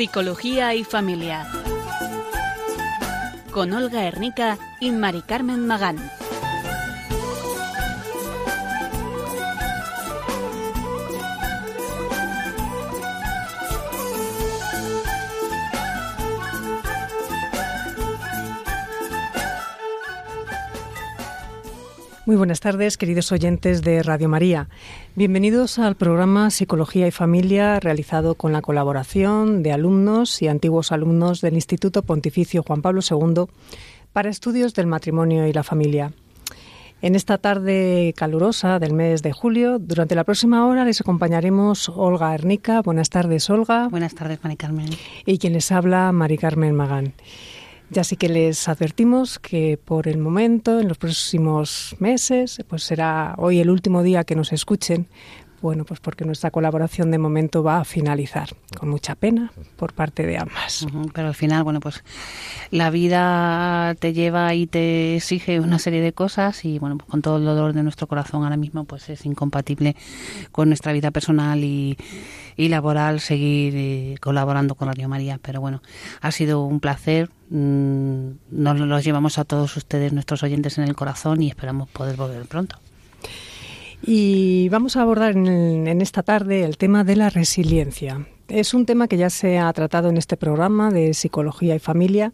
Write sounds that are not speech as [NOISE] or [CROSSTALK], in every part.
Psicología y Familia. Con Olga Hernica y Mari Carmen Magán. Muy buenas tardes, queridos oyentes de Radio María. Bienvenidos al programa Psicología y Familia realizado con la colaboración de alumnos y antiguos alumnos del Instituto Pontificio Juan Pablo II para estudios del matrimonio y la familia. En esta tarde calurosa del mes de julio, durante la próxima hora les acompañaremos Olga Ernica. Buenas tardes, Olga. Buenas tardes, Mari Carmen. Y quien les habla, Mari Carmen Magán. Ya sí que les advertimos que por el momento, en los próximos meses, pues será hoy el último día que nos escuchen, bueno, pues porque nuestra colaboración de momento va a finalizar, con mucha pena por parte de ambas. pero al final, bueno, pues la vida te lleva y te exige una serie de cosas y, bueno, pues con todo el dolor de nuestro corazón ahora mismo, pues es incompatible con nuestra vida personal y, laboral seguir eh, colaborando con Radio María. Pero bueno, ha sido un placer. Mm, nos los llevamos a todos ustedes, nuestros oyentes, en el corazón y esperamos poder volver pronto. Y vamos a abordar en, esta tarde el tema de la resiliencia. Es un tema que ya se ha tratado en este programa de psicología y familia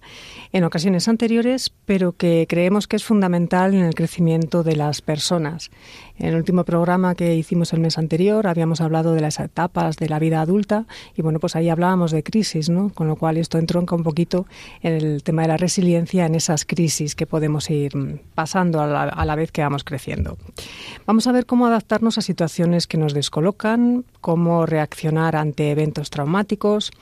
en ocasiones anteriores, pero que creemos que es fundamental en el crecimiento de las personas. En el último programa que hicimos el mes anterior habíamos hablado de las etapas de la vida adulta y bueno, pues ahí hablábamos de crisis, ¿no? Con lo cual esto entronca un poquito en el tema de la resiliencia en esas crisis que podemos ir pasando a la, a la vez que vamos creciendo. Vamos a ver cómo adaptarnos a situaciones que nos descolocan, cómo reaccionar ante eventos traumáticos,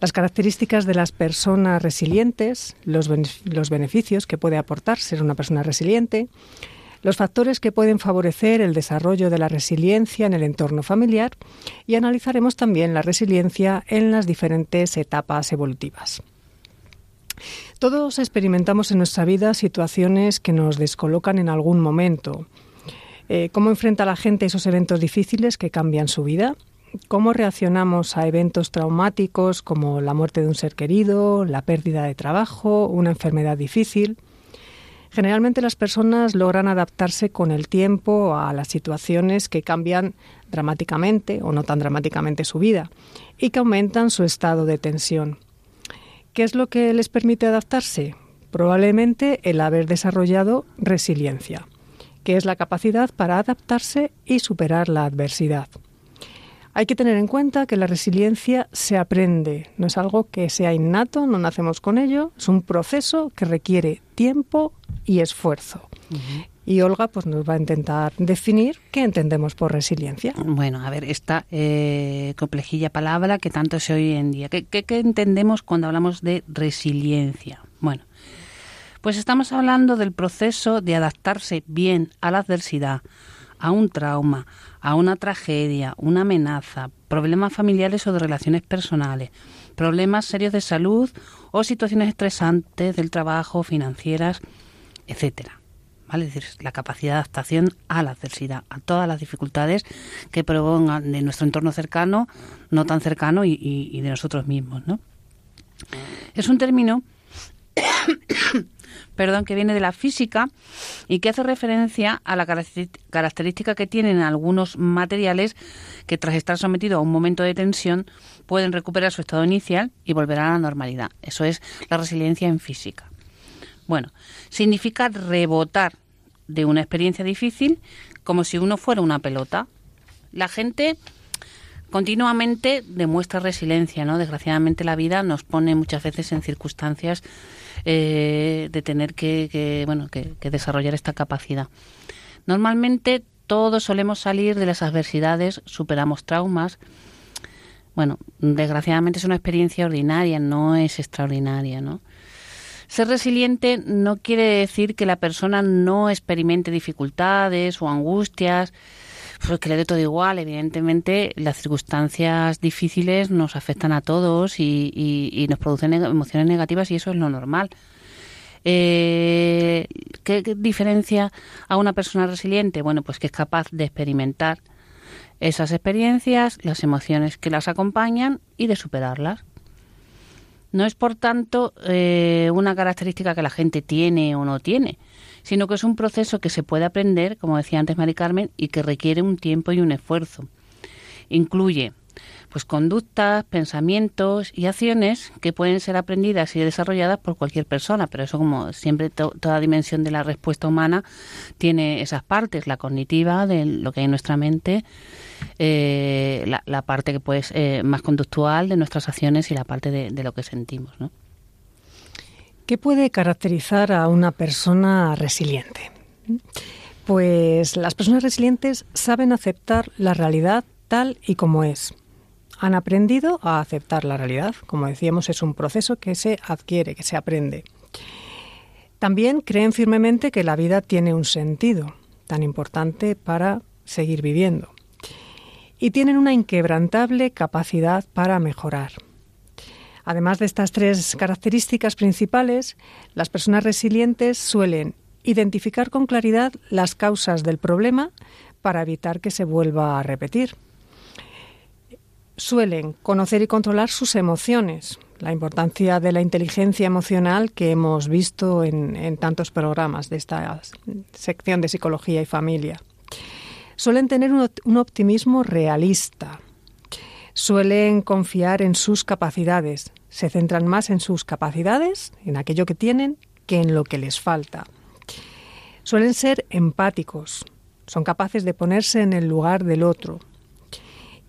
las características de las personas resilientes, los, los beneficios que puede aportar ser una persona resiliente, los factores que pueden favorecer el desarrollo de la resiliencia en el entorno familiar y analizaremos también la resiliencia en las diferentes etapas evolutivas. Todos experimentamos en nuestra vida situaciones que nos descolocan en algún momento. Eh, ¿Cómo enfrenta la gente esos eventos difíciles que cambian su vida? ¿Cómo reaccionamos a eventos traumáticos como la muerte de un ser querido, la pérdida de trabajo, una enfermedad difícil? Generalmente las personas logran adaptarse con el tiempo a las situaciones que cambian dramáticamente o no tan dramáticamente su vida y que aumentan su estado de tensión. ¿Qué es lo que les permite adaptarse? Probablemente el haber desarrollado resiliencia, que es la capacidad para adaptarse y superar la adversidad. Hay que tener en cuenta que la resiliencia se aprende, no es algo que sea innato, no nacemos con ello, es un proceso que requiere tiempo y esfuerzo. Y Olga pues nos va a intentar definir qué entendemos por resiliencia. Bueno, a ver, esta eh, complejilla palabra que tanto se oye en día. ¿Qué, ¿Qué, entendemos cuando hablamos de resiliencia? Bueno, pues estamos hablando del proceso de adaptarse bien a la adversidad, a un trauma, a una tragedia, una amenaza, problemas familiares o de relaciones personales, problemas serios de salud o situaciones estresantes del trabajo, financieras, etcétera. ¿Vale? Es decir, la capacidad de adaptación a la adversidad, a todas las dificultades que propongan de nuestro entorno cercano, no tan cercano y, y de nosotros mismos, ¿no? Es un término perdón, que viene de la física y que hace referencia a la característica que tienen algunos materiales que tras estar sometidos a un momento de tensión pueden recuperar su estado inicial y volver a la normalidad. Eso es la resiliencia en física. Bueno, significa rebotar de una experiencia difícil como si uno fuera una pelota. La gente continuamente demuestra resiliencia, ¿no? Desgraciadamente la vida nos pone muchas veces en circunstancias eh, de tener que, bueno, que, desarrollar esta capacidad. Normalmente todos solemos salir de las adversidades, superamos traumas. Bueno, desgraciadamente es una experiencia ordinaria, no es extraordinaria, ¿no? Ser resiliente no quiere decir que la persona no experimente dificultades o angustias, pues que le dé todo igual. Evidentemente, las circunstancias difíciles nos afectan a todos y, nos producen emociones negativas y eso es lo normal. Eh, ¿qué, diferencia a una persona resiliente? Bueno, pues que es capaz de experimentar esas experiencias, las emociones que las acompañan y de superarlas. No es, por tanto, eh, una característica que la gente tiene o no tiene, sino que es un proceso que se puede aprender, como decía antes Mari Carmen, y que requiere un tiempo y un esfuerzo. Incluye pues conductas, pensamientos y acciones que pueden ser aprendidas y desarrolladas por cualquier persona, pero eso como siempre toda dimensión de la respuesta humana tiene esas partes, la cognitiva de lo que hay en nuestra mente, eh, la, parte que pues eh, más conductual de nuestras acciones y la parte de, de lo que sentimos, ¿no? ¿Qué puede caracterizar a una persona resiliente? Pues las personas resilientes saben aceptar la realidad tal y como es han aprendido a aceptar la realidad. Como decíamos, es un proceso que se adquiere, que se aprende. También creen firmemente que la vida tiene un sentido tan importante para seguir viviendo. Y tienen una inquebrantable capacidad para mejorar. Además de estas tres características principales, las personas resilientes suelen identificar con claridad las causas del problema para evitar que se vuelva a repetir suelen conocer y controlar sus emociones, la importancia de la inteligencia emocional que hemos visto en, tantos programas de esta sección de psicología y familia. Suelen tener un, optimismo realista, suelen confiar en sus capacidades, se centran más en sus capacidades, en aquello que tienen, que en lo que les falta. Suelen ser empáticos, son capaces de ponerse en el lugar del otro,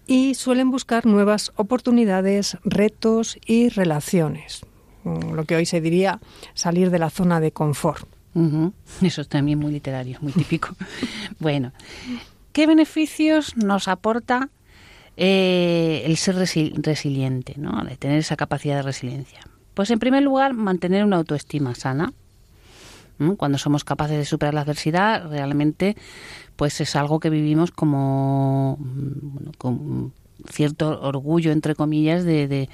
y suelen buscar nuevas oportunidades, retos y relaciones. Mm, lo que hoy se diría salir de la zona de confort. Eso es también muy literario, muy típico. [LAUGHS] bueno, ¿qué beneficios nos aporta eh, el ser resiliente, ¿no? de tener esa capacidad de resiliencia? Pues en primer lugar, mantener una autoestima sana. Cuando somos capaces de superar la adversidad, realmente pues es algo que vivimos como con cierto orgullo entre comillas de,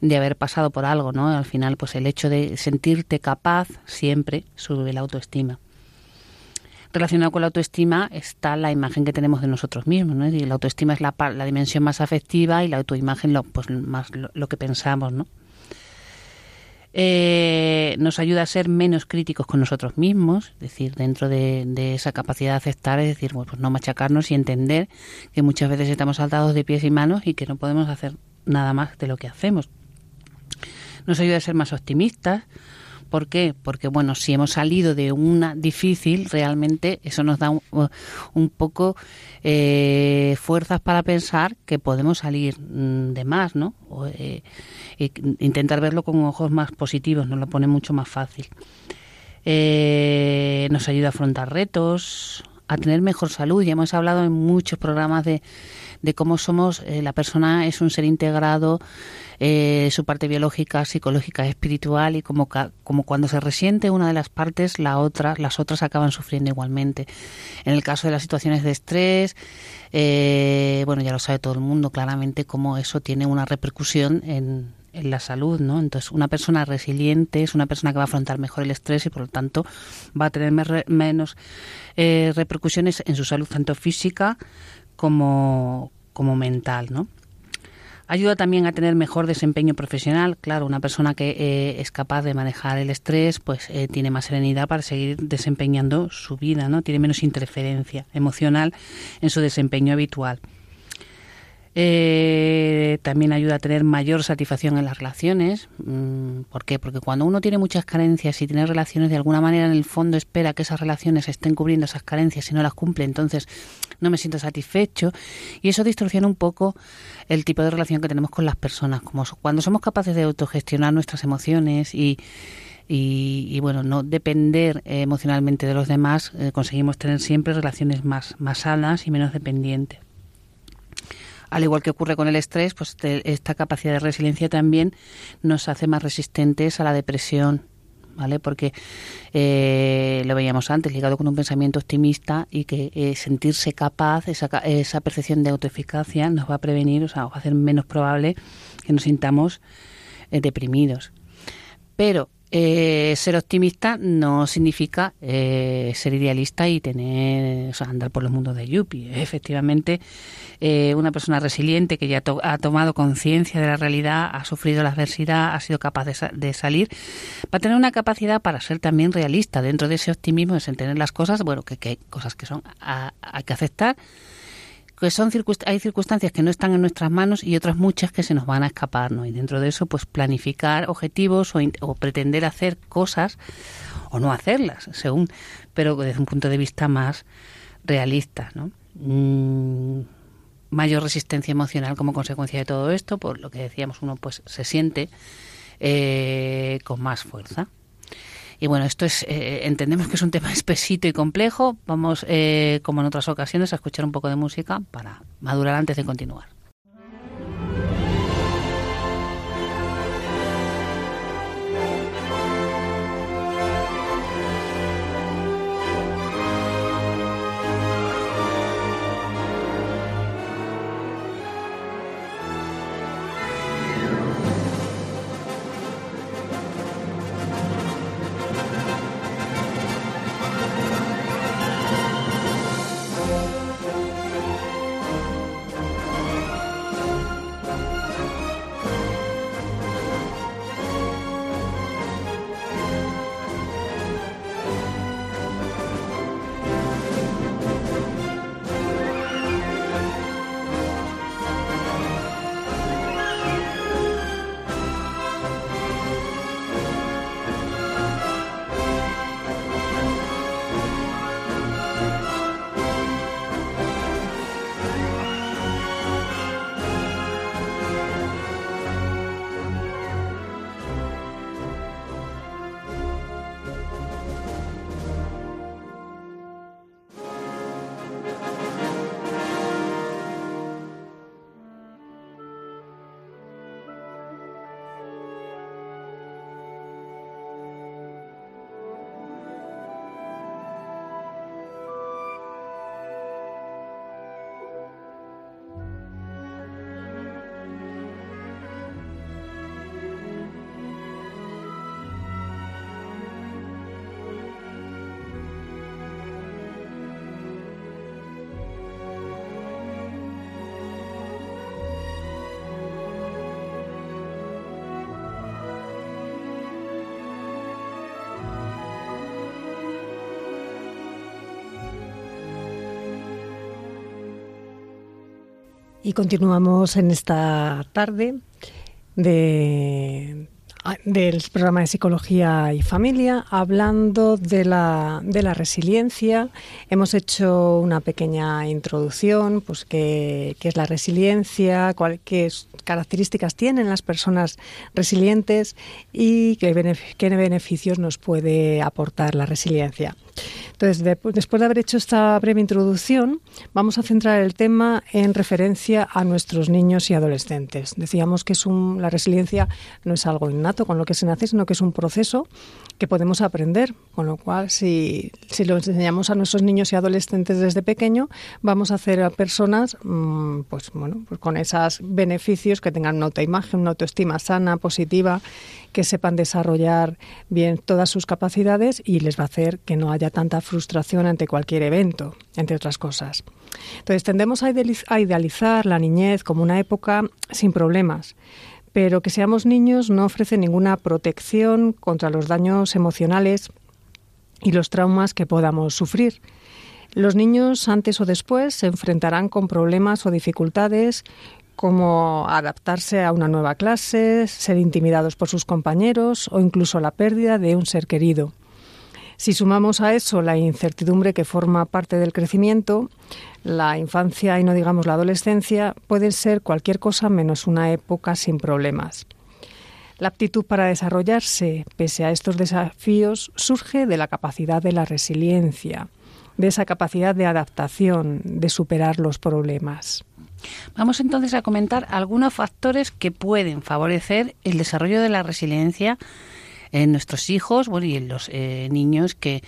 de, haber pasado por algo no al final pues el hecho de sentirte capaz siempre sube la autoestima relacionado con la autoestima está la imagen que tenemos de nosotros mismos ¿no? y la autoestima es la, la dimensión más afectiva y la autoimagen lo, pues más lo, que pensamos no eh, nos ayuda a ser menos críticos con nosotros mismos, es decir, dentro de, esa capacidad de aceptar, es decir, pues no machacarnos y entender que muchas veces estamos saltados de pies y manos y que no podemos hacer nada más de lo que hacemos. Nos ayuda a ser más optimistas, ¿Por qué? Porque, bueno, si hemos salido de una difícil, realmente eso nos da un, poco eh, fuerzas para pensar que podemos salir mm, de más, ¿no? O, eh, intentar verlo con ojos más positivos, nos lo pone mucho más fácil. Eh, nos ayuda a afrontar retos, a tener mejor salud. Ya hemos hablado en muchos programas de, de cómo somos, la persona es un ser integrado eh, su parte biológica, psicológica, espiritual y como, como cuando se resiente una de las partes, la otra, las otras acaban sufriendo igualmente. En el caso de las situaciones de estrés, eh, bueno, ya lo sabe todo el mundo claramente cómo eso tiene una repercusión en, en la salud, ¿no? Entonces, una persona resiliente es una persona que va a afrontar mejor el estrés y, por lo tanto, va a tener menos eh, repercusiones en su salud, tanto física como, como mental, ¿no? Ayuda también a tener mejor desempeño profesional. Claro, una persona que eh, es capaz de manejar el estrés, pues eh, tiene más serenidad para seguir desempeñando su vida, ¿no? Tiene menos interferencia emocional en su desempeño habitual. Eh, también ayuda a tener mayor satisfacción en las relaciones. Mm, ¿Por qué? Porque cuando uno tiene muchas carencias y tiene relaciones, de alguna manera en el fondo espera que esas relaciones estén cubriendo esas carencias y no las cumple, entonces no me siento satisfecho. Y eso distorsiona un poco el tipo de relación que tenemos con las personas. Como cuando somos capaces de autogestionar nuestras emociones y, y, bueno, no depender emocionalmente de los demás, eh, conseguimos tener siempre relaciones más, más sanas y menos dependientes. Al igual que ocurre con el estrés, pues esta capacidad de resiliencia también nos hace más resistentes a la depresión, ¿vale? Porque eh, lo veíamos antes, ligado con un pensamiento optimista y que eh, sentirse capaz, esa, esa percepción de autoeficacia nos va a prevenir, o sea, va a hacer menos probable que nos sintamos eh, deprimidos. Pero eh, ser optimista no significa eh, ser idealista y tener, o sea, andar por los mundos de Yuppie. Efectivamente, eh, una persona resiliente que ya ha tomado conciencia de la realidad, ha sufrido la adversidad, ha sido capaz de, salir, va a tener una capacidad para ser también realista dentro de ese optimismo, de entender las cosas, bueno, que, hay cosas que son hay que aceptar que son hay circunstancias que no están en nuestras manos y otras muchas que se nos van a escapar, ¿no? Y dentro de eso, pues planificar objetivos o, pretender hacer cosas o no hacerlas, según, pero desde un punto de vista más realista, ¿no? Mm, mayor resistencia emocional como consecuencia de todo esto, por lo que decíamos, uno pues se siente eh, con más fuerza. Y bueno, esto es, eh, entendemos que es un [LAUGHS] tema espesito y complejo. Vamos, eh, como en otras ocasiones, a escuchar un poco de música para madurar antes de continuar. Y continuamos en esta tarde de, del programa de Psicología y Familia hablando de la, de la resiliencia. Hemos hecho una pequeña introducción, pues qué, es la resiliencia, cuál, qué características tienen las personas resilientes y qué, qué beneficios nos puede aportar la resiliencia. Entonces, después de haber hecho esta breve introducción, vamos a centrar el tema en referencia a nuestros niños y adolescentes. Decíamos que es la resiliencia no es algo innato con lo que se nace, sino que es un proceso que podemos aprender, con lo cual si, si lo enseñamos a nuestros niños y adolescentes desde pequeño, vamos a hacer a personas mm, pues bueno, pues con esos beneficios que tengan una autoimagen, una autoestima sana, positiva que sepan desarrollar bien todas sus capacidades y les va a hacer que no haya tanta frustración ante cualquier evento, entre otras cosas. Entonces tendemos a idealizar la niñez como una época sin problemas, pero que seamos niños no ofrece ninguna protección contra los daños emocionales y los traumas que podamos sufrir. Los niños antes o después se enfrentarán con problemas o dificultades como adaptarse a una nueva clase, ser intimidados por sus compañeros o incluso la pérdida de un ser querido. Si sumamos a eso la incertidumbre que forma parte del crecimiento, la infancia y no digamos la adolescencia pueden ser cualquier cosa menos una época sin problemas. La aptitud para desarrollarse pese a estos desafíos surge de la capacidad de la resiliencia, de esa capacidad de adaptación, de superar los problemas. Vamos entonces a comentar algunos factores que pueden favorecer el desarrollo de la resiliencia en nuestros hijos bueno, y en los eh, niños que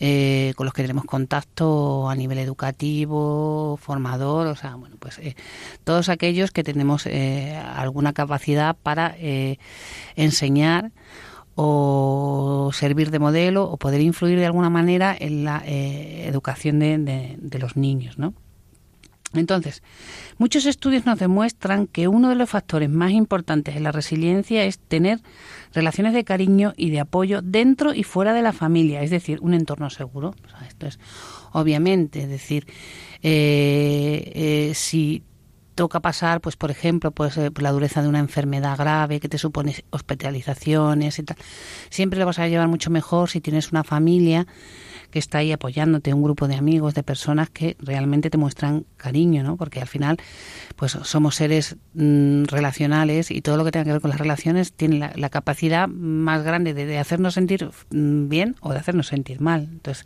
eh, con los que tenemos contacto a nivel educativo, formador, o sea, bueno, pues eh, todos aquellos que tenemos alguna capacidad para enseñar o servir de modelo o poder influir de alguna manera en la eh, educación de, de, los niños, ¿no? Entonces, muchos estudios nos demuestran que uno de los factores más importantes en la resiliencia es tener relaciones de cariño y de apoyo dentro y fuera de la familia, es decir, un entorno seguro. esto es obviamente, es decir, eh, eh, si toca pasar, pues por ejemplo, pues eh, la dureza de una enfermedad grave que te supone hospitalizaciones y tal, siempre lo vas a llevar mucho mejor si tienes una familia que está ahí apoyándote, un grupo de amigos, de personas que realmente te muestran cariño, ¿no? Porque al final, pues somos seres mm, relacionales y todo lo que tenga que ver con las relaciones tiene la, capacidad más grande de, de hacernos sentir mm, bien o de hacernos sentir mal. Entonces,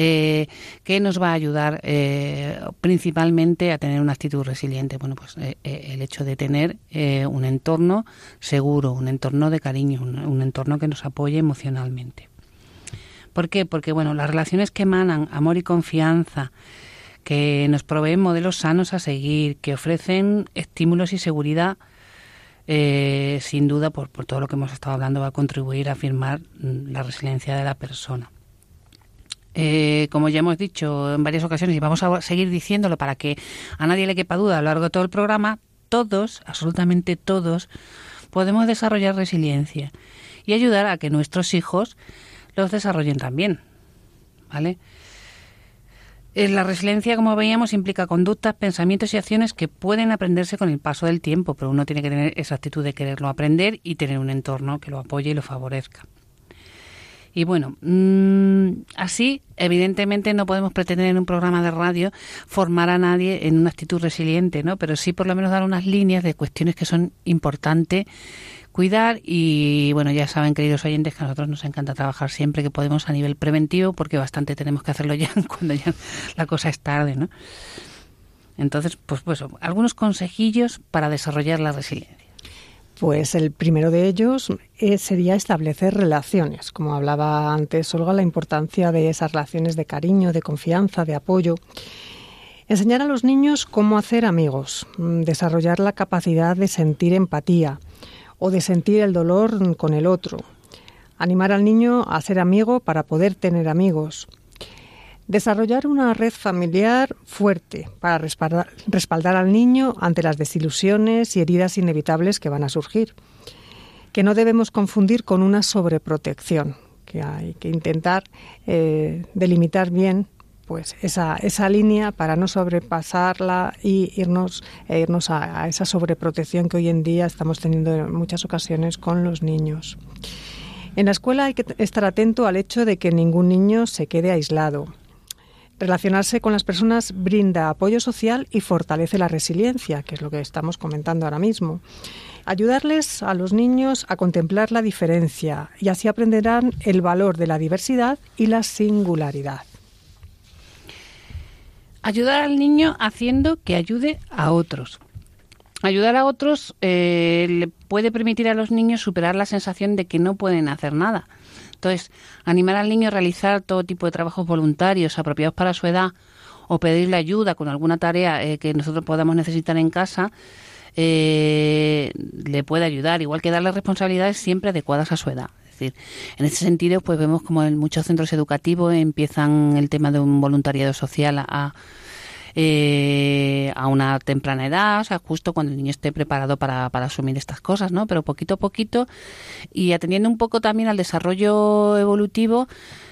eh, ¿Qué nos va a ayudar eh, principalmente a tener una actitud resiliente? Bueno, pues eh, eh, el hecho de tener un entorno seguro, un entorno de cariño, un, entorno que nos apoye emocionalmente. ¿Por qué? Porque, bueno, las relaciones que emanan amor y confianza, que nos proveen modelos sanos a seguir, que ofrecen estímulos y seguridad, sin duda, por, por, todo lo que hemos estado hablando, va a contribuir a afirmar mm, la resiliencia de la persona. Eh, como ya hemos dicho en varias ocasiones y vamos a seguir diciéndolo para que a nadie le quepa duda a lo largo de todo el programa, todos, absolutamente todos, podemos desarrollar resiliencia y ayudar a que nuestros hijos los desarrollen también. ¿Vale? Eh, la resiliencia, como veíamos, implica conductas, pensamientos y acciones que pueden aprenderse con el paso del tiempo, pero uno tiene que tener esa actitud de quererlo aprender y tener un entorno que lo apoye y lo favorezca. Y bueno, mm, así, evidentemente, no podemos pretender en un programa de radio formar a nadie en una actitud resiliente, ¿no? Pero sí, por lo menos, dar unas líneas de cuestiones que son importantes cuidar y bueno ya saben queridos oyentes que a nosotros nos encanta trabajar siempre que podemos a nivel preventivo porque bastante tenemos que hacerlo [LAUGHS] ya cuando ya la cosa es tarde no entonces pues pues algunos consejillos para desarrollar la resiliencia pues el primero de ellos eh, sería establecer relaciones. Como hablaba antes Olga, la importancia de esas relaciones de cariño, de confianza, de apoyo. Enseñar a los niños cómo hacer amigos, mm, desarrollar la capacidad de sentir empatía o de sentir el dolor con el otro. Animar al niño a ser amigo para poder tener amigos. Desarrollar una red familiar fuerte para respaldar, al niño ante las desilusiones y heridas inevitables que van a surgir. Que no debemos confundir con una sobreprotección, que hay que intentar eh, delimitar bien pues esa, esa línea para no sobrepasarla y irnos, e irnos a, a, esa sobreprotección que hoy en día estamos teniendo en muchas ocasiones con los niños. En la escuela hay que estar atento al hecho de que ningún niño se quede aislado. Relacionarse con las personas brinda apoyo social y fortalece la resiliencia, que es lo que estamos comentando ahora mismo. Ayudarles a los niños a contemplar la diferencia y así aprenderán el valor de la diversidad y la singularidad. Ayudar al niño haciendo que ayude a otros. Ayudar a otros eh, le puede permitir a los niños superar la sensación de que no pueden hacer nada entonces, animar al niño a realizar todo tipo de trabajos voluntarios apropiados para su edad o pedirle ayuda con alguna tarea eh, que nosotros podamos necesitar en casa, eh, le puede ayudar, igual que darle responsabilidades siempre adecuadas a su edad. Decir, en ese sentido, pues vemos como en muchos centros educativos empiezan el tema de un voluntariado social a eh, a una temprana edad, o sea, justo cuando el niño esté preparado para, para asumir estas cosas, ¿no? Pero poquito a poquito y atendiendo un poco también al desarrollo evolutivo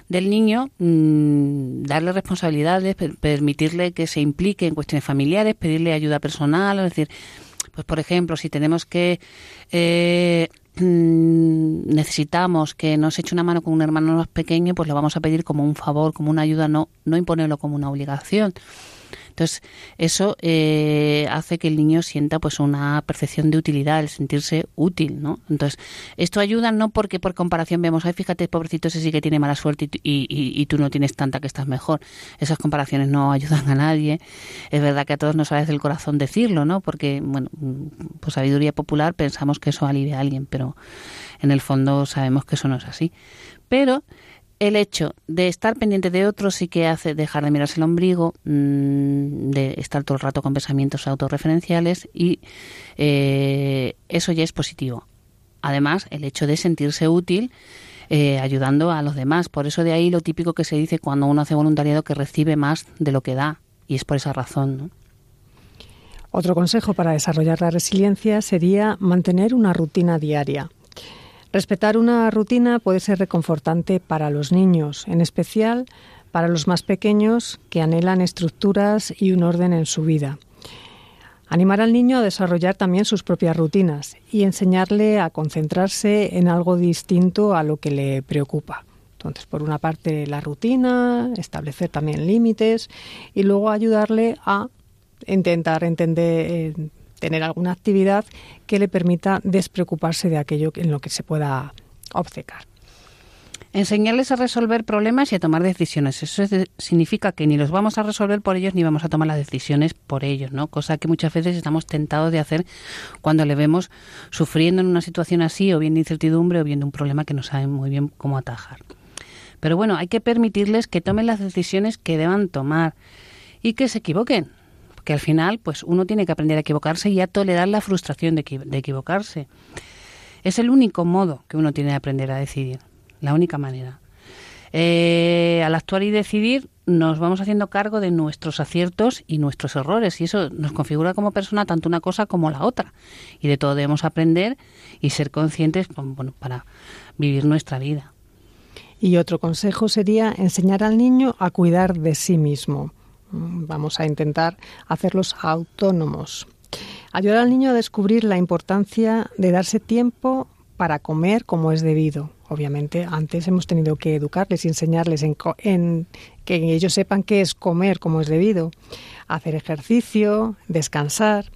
del niño, mmm, darle responsabilidades, permitirle que se implique en cuestiones familiares, pedirle ayuda personal, es decir, pues por ejemplo, si tenemos que eh, mm, necesitamos que nos eche una mano con un hermano más pequeño, pues lo vamos a pedir como un favor, como una ayuda, no, no imponerlo como una obligación. Entonces, eso eh, hace que el niño sienta pues una percepción de utilidad, el sentirse útil, ¿no? Entonces, esto ayuda no porque por comparación vemos, ay, fíjate, pobrecito, ese sí que tiene mala suerte y, y, tú no tienes tanta que estás mejor. Esas comparaciones no ayudan a nadie. Es verdad que a todos nos sale del corazón decirlo, ¿no? Porque, bueno, pues sabiduría popular pensamos que eso alivia a alguien, pero en el fondo sabemos que eso no es así. Pero el hecho de estar pendiente de otros sí que hace dejar de mirarse el ombligo, mm, de estar todo el rato con pensamientos autorreferenciales y eh, eso ya es positivo. además el hecho de sentirse útil eh, ayudando a los demás. Por eso de ahí lo típico que se dice cuando uno hace voluntariado que recibe más de lo que da y es por esa razón. ¿no? Otro consejo para desarrollar la resiliencia sería mantener una rutina diaria. Respetar una rutina puede ser reconfortante para los niños, en especial para los más pequeños que anhelan estructuras y un orden en su vida. Animar al niño a desarrollar también sus propias rutinas y enseñarle a concentrarse en algo distinto a lo que le preocupa. Entonces, por una parte, la rutina, establecer también límites y luego ayudarle a intentar entender, eh, tener alguna actividad que le permita despreocuparse de aquello en lo que se pueda obcecar. Enseñarles a resolver problemas y a tomar decisiones. Eso significa que ni los vamos a resolver por ellos ni vamos a tomar las decisiones por ellos, ¿no? Cosa que muchas veces estamos tentados de hacer cuando le vemos sufriendo en una situación así o bien de incertidumbre o bien de un problema que no saben muy bien cómo atajar. Pero bueno, hay que permitirles que tomen las decisiones que deban tomar y que se equivoquen. Porque al final, pues uno tiene que aprender a equivocarse y a tolerar la frustración de, de equivocarse. Es el único modo que uno tiene de aprender a decidir la única manera. Eh, al actuar y decidir nos vamos haciendo cargo de nuestros aciertos y nuestros errores y eso nos configura como persona tanto una cosa como la otra y de todo debemos aprender y ser conscientes para vivir nuestra vida. Y otro consejo sería enseñar al niño a cuidar de sí mismo. Vamos a intentar hacerlos autónomos. Ayudar al niño a descubrir la importancia de darse tiempo para comer como es debido. Obviamente, antes hemos tenido que educarles y enseñarles en, que ellos sepan qué es comer como es debido, hacer ejercicio, descansar,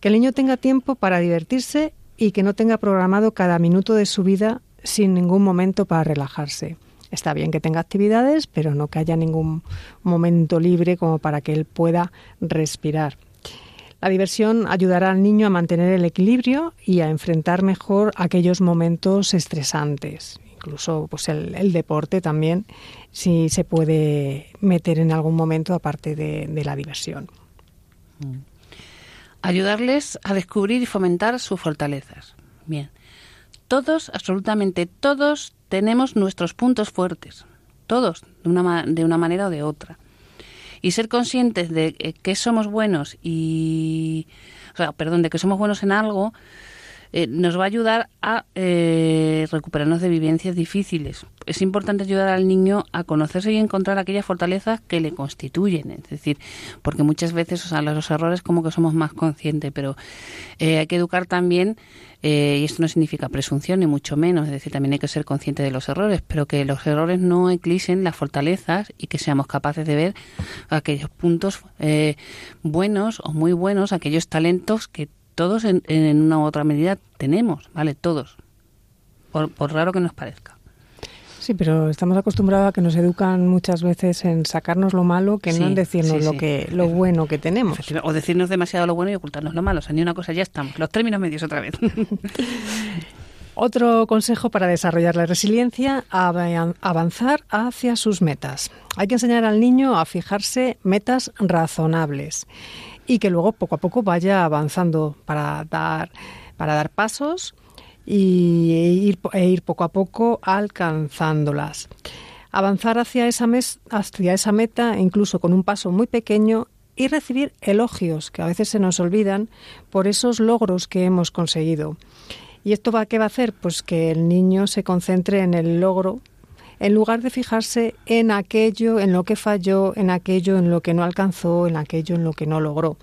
que el niño tenga tiempo para divertirse y que no tenga programado cada minuto de su vida sin ningún momento para relajarse. Está bien que tenga actividades, pero no que haya ningún momento libre como para que él pueda respirar. La diversión ayudará al niño a mantener el equilibrio y a enfrentar mejor aquellos momentos estresantes. Incluso pues el, deporte también, si se puede meter en algún momento aparte de, la diversión. Mm. Ayudarles a descubrir y fomentar sus fortalezas. Bien. Todos, absolutamente todos, tenemos nuestros puntos fuertes. Todos, de una, de una manera o de otra y ser conscientes de que somos buenos y, o sea, perdón, de que somos buenos en algo, eh, nos va a ayudar a eh, recuperarnos de vivencias difíciles. Es importante ayudar al niño a conocerse y encontrar aquellas fortalezas que le constituyen. Es decir, porque muchas veces, o sea, los errores como que somos más conscientes, pero eh, hay que educar también eh, y esto no significa presunción, ni mucho menos, es decir, también hay que ser consciente de los errores, pero que los errores no eclisen las fortalezas y que seamos capaces de ver aquellos puntos eh, buenos o muy buenos, aquellos talentos que todos en, en, una u otra medida tenemos, ¿vale? Todos, por raro que nos parezca. Sí, pero estamos acostumbrados a que nos educan muchas veces en sacarnos lo malo que no en decirnos lo que lo bueno que tenemos. O decirnos demasiado lo bueno y ocultarnos lo malo. O sea, ni una cosa, ya estamos. Los términos medios otra vez. [LAUGHS] Otro consejo para desarrollar la resiliencia, avanzar hacia sus metas. Hay que enseñar al niño a fijarse metas razonables y que luego poco a poco vaya avanzando para dar, para dar pasos y ir, e ir poco a poco alcanzándolas. Avanzar hacia esa, hacia esa meta, incluso con un paso muy pequeño, y recibir elogios, que a veces se nos olvidan, por esos logros que hemos conseguido. ¿Y esto va, qué va a hacer? Pues que el niño se concentre en el logro en lugar de fijarse en aquello, en lo que falló, en aquello en lo que no alcanzó, en aquello en lo que no logró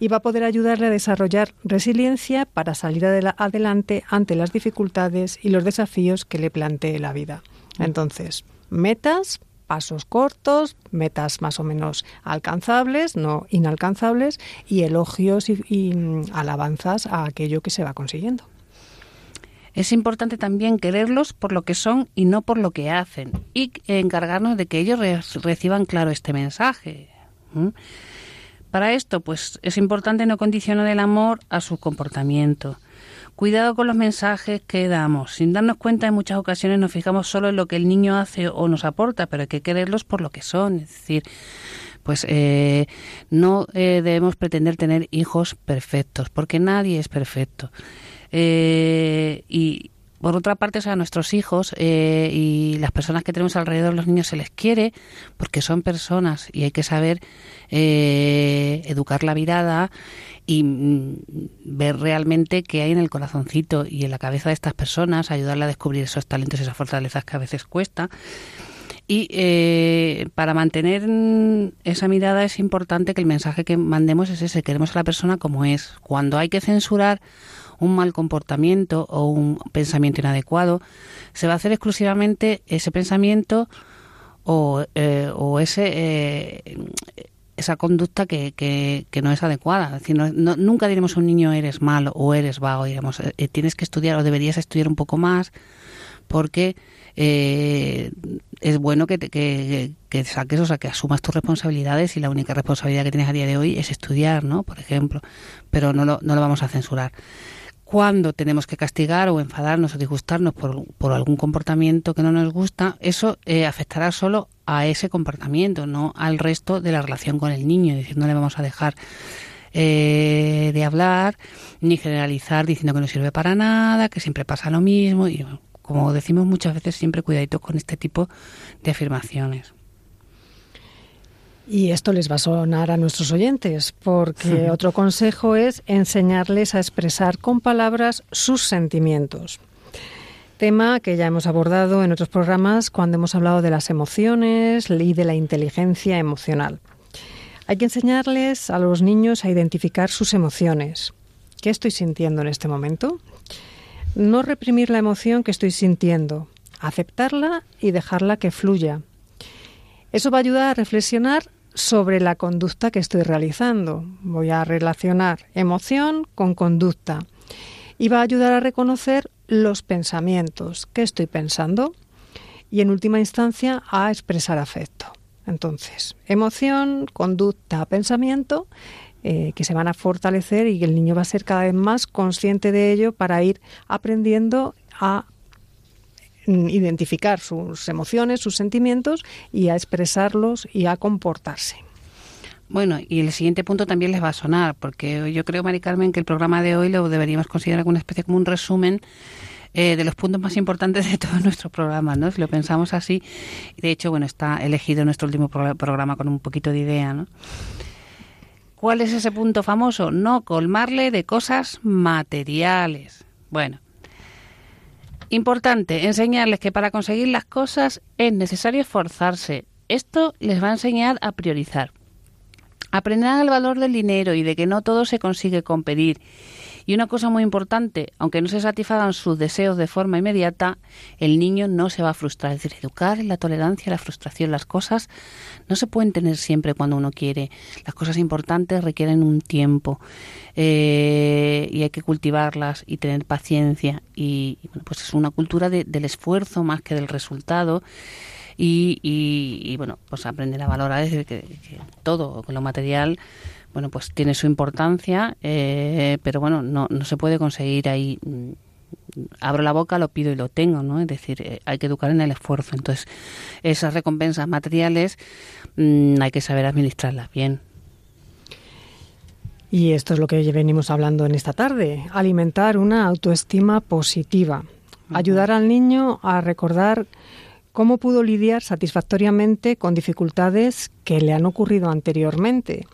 y va a poder ayudarle a desarrollar resiliencia para salir adelante ante las dificultades y los desafíos que le plantee la vida. Entonces, metas, pasos cortos, metas más o menos alcanzables, no inalcanzables, y elogios y, mm, alabanzas a aquello que se va consiguiendo. Es importante también quererlos por lo que son y no por lo que hacen, y encargarnos de que ellos reciban claro este mensaje. Para esto, pues es importante no condicionar el amor a su comportamiento. Cuidado con los mensajes que damos. Sin darnos cuenta, en muchas ocasiones nos fijamos solo en lo que el niño hace o nos aporta, pero hay que quererlos por lo que son. Es decir, pues eh, no eh, debemos pretender tener hijos perfectos, porque nadie es perfecto. Eh, y por otra parte, o sea, a nuestros hijos eh, y las personas que tenemos alrededor, los niños, se les quiere porque son personas y hay que saber eh, educar la mirada y mm, ver realmente qué hay en el corazoncito y en la cabeza de estas personas, ayudarle a descubrir esos talentos y esas fortalezas que a veces cuesta. Y eh, para mantener esa mirada es importante que el mensaje que mandemos es ese, queremos a la persona como es. Cuando hay que censurar un mal comportamiento o un pensamiento inadecuado, se va a hacer exclusivamente ese pensamiento o, eh, o ese eh, esa conducta que, que, no es adecuada. Es decir, no, nunca diremos a un niño eres malo o eres vago, digamos, eh, tienes que estudiar o deberías estudiar un poco más porque eh, es bueno que, que, que, saques, o sea, que asumas tus responsabilidades y la única responsabilidad que tienes a día de hoy es estudiar, ¿no? Por ejemplo, pero no lo, no lo vamos a censurar cuando tenemos que castigar o enfadarnos o disgustarnos por, por algún comportamiento que no nos gusta, eso eh, afectará solo a ese comportamiento, no al resto de la relación con el niño. Es decir, no le vamos a dejar eh, de hablar ni generalizar diciendo que no sirve para nada, que siempre pasa lo mismo. Y como decimos muchas veces, siempre cuidadito con este tipo de afirmaciones. Y esto les va a sonar a nuestros oyentes, porque [LAUGHS] otro consejo es enseñarles a expresar con palabras sus sentimientos. Tema que ya hemos abordado en otros programas cuando hemos hablado de las emociones y de la inteligencia emocional. Hay que enseñarles a los niños a identificar sus emociones. ¿Qué estoy sintiendo en este momento? No reprimir la emoción que estoy sintiendo, aceptarla y dejarla que fluya. Eso va a ayudar a reflexionar sobre la conducta que estoy realizando. Voy a relacionar emoción con conducta y va a ayudar a reconocer los pensamientos que estoy pensando y en última instancia a expresar afecto. Entonces, emoción, conducta, pensamiento eh, que se van a fortalecer y el niño va a ser cada vez más consciente de ello para ir aprendiendo a identificar sus emociones, sus sentimientos y a expresarlos y a comportarse. Bueno, y el siguiente punto también les va a sonar, porque yo creo, Mari Carmen, que el programa de hoy lo deberíamos considerar como una especie como un resumen eh, de los puntos más importantes de todo nuestro programa, ¿no? Si lo pensamos así, de hecho, bueno, está elegido nuestro último programa con un poquito de idea, ¿no? ¿Cuál es ese punto famoso? No colmarle de cosas materiales. Bueno, Importante, enseñarles que para conseguir las cosas es necesario esforzarse. Esto les va a enseñar a priorizar. Aprenderán el valor del dinero y de que no todo se consigue con pedir. Y una cosa muy importante, aunque no se satisfagan sus deseos de forma inmediata, el niño no se va a frustrar. Es decir, educar la tolerancia, la frustración, las cosas no se pueden tener siempre cuando uno quiere. Las cosas importantes requieren un tiempo eh, y hay que cultivarlas y tener paciencia. Y, bueno, pues es una cultura del esfuerzo más que del resultado. Y, y, bueno, pues aprender a valorar que todo, con lo material, bueno, pues tiene su importancia, eh, pero bueno, no, no se puede conseguir ahí. Mm, abro la boca, lo pido y lo tengo, ¿no? Es decir, eh, hay que educar en el esfuerzo. Entonces, esas recompensas materiales mm, hay que saber administrarlas bien. Y esto es lo que venimos hablando en esta tarde, alimentar una autoestima positiva, ayudar al niño a recordar cómo pudo lidiar satisfactoriamente con dificultades que le han ocurrido anteriormente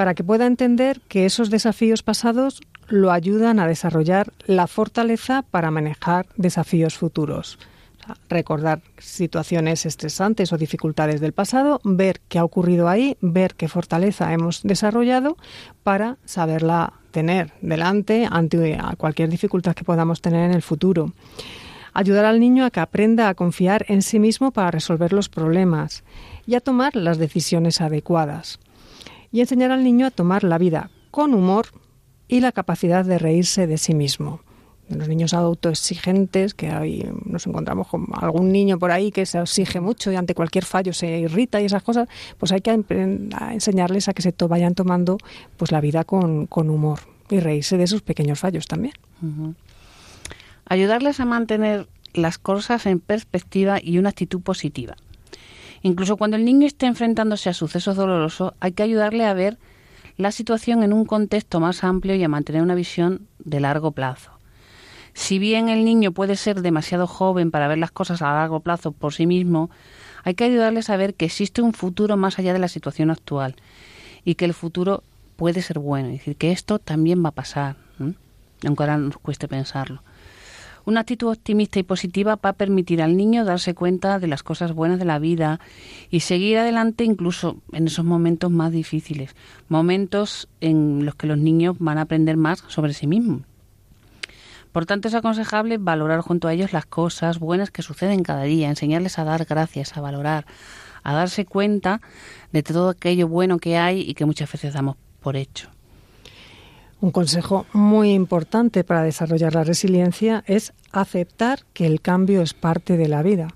para que pueda entender que esos desafíos pasados lo ayudan a desarrollar la fortaleza para manejar desafíos futuros. recordar situaciones estresantes o dificultades del pasado, ver qué ha ocurrido ahí, ver qué fortaleza hemos desarrollado para saberla tener delante ante cualquier dificultad que podamos tener en el futuro. Ayudar al niño a que aprenda a confiar en sí mismo para resolver los problemas y a tomar las decisiones adecuadas y enseñar al niño a tomar la vida con humor y la capacidad de reírse de sí mismo. Los niños autoexigentes, que hoy nos encontramos con algún niño por ahí que se exige mucho y ante cualquier fallo se irrita y esas cosas, pues hay que enseñarles a que se vayan tomando pues la vida con, humor y reírse de esos pequeños fallos también. Ayudarles a mantener las cosas en perspectiva y una actitud positiva. Incluso cuando el niño esté enfrentándose a sucesos dolorosos, hay que ayudarle a ver la situación en un contexto más amplio y a mantener una visión de largo plazo. Si bien el niño puede ser demasiado joven para ver las cosas a largo plazo por sí mismo, hay que ayudarles a ver que existe un futuro más allá de la situación actual y que el futuro puede ser bueno, es decir, que esto también va a pasar, aunque ahora nos cueste pensarlo. Una actitud optimista y positiva va a permitir al niño darse cuenta de las cosas buenas de la vida y seguir adelante incluso en esos momentos más difíciles, momentos en los que los niños van a aprender más sobre sí mismos. Por tanto, es aconsejable valorar junto a ellos las cosas buenas que suceden cada día, enseñarles a dar gracias, a valorar, a darse cuenta de todo aquello bueno que hay y que muchas veces damos por hecho. Un consejo muy importante para desarrollar la resiliencia es aceptar que el cambio es parte de la vida.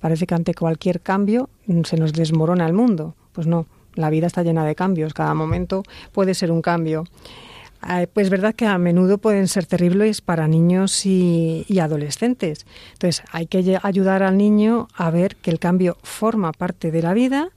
Parece que ante cualquier cambio se nos desmorona el mundo. Pues no, la vida está llena de cambios, cada momento puede ser un cambio. Eh, pues es verdad que a menudo pueden ser terribles para niños y, adolescentes. Entonces hay que ayudar al niño a ver que el cambio forma parte de la vida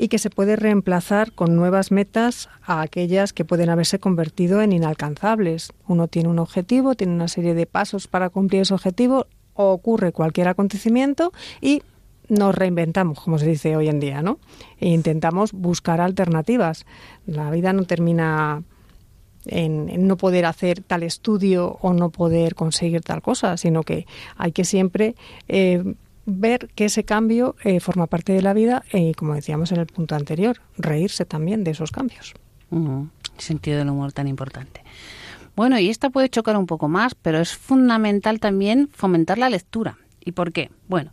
y que se puede reemplazar con nuevas metas a aquellas que pueden haberse convertido en inalcanzables. Uno tiene un objetivo, tiene una serie de pasos para cumplir ese objetivo, ocurre cualquier acontecimiento y nos reinventamos, como se dice hoy en día, ¿no? E intentamos buscar alternativas. La vida no termina en, no poder hacer tal estudio o no poder conseguir tal cosa, sino que hay que siempre eh, ver que ese cambio eh, forma parte de la vida y, como decíamos en el punto anterior, reírse también de esos cambios. Sentido del humor tan importante. Bueno, y esta puede chocar un poco más, pero es fundamental también fomentar la lectura. ¿Y por qué? Bueno,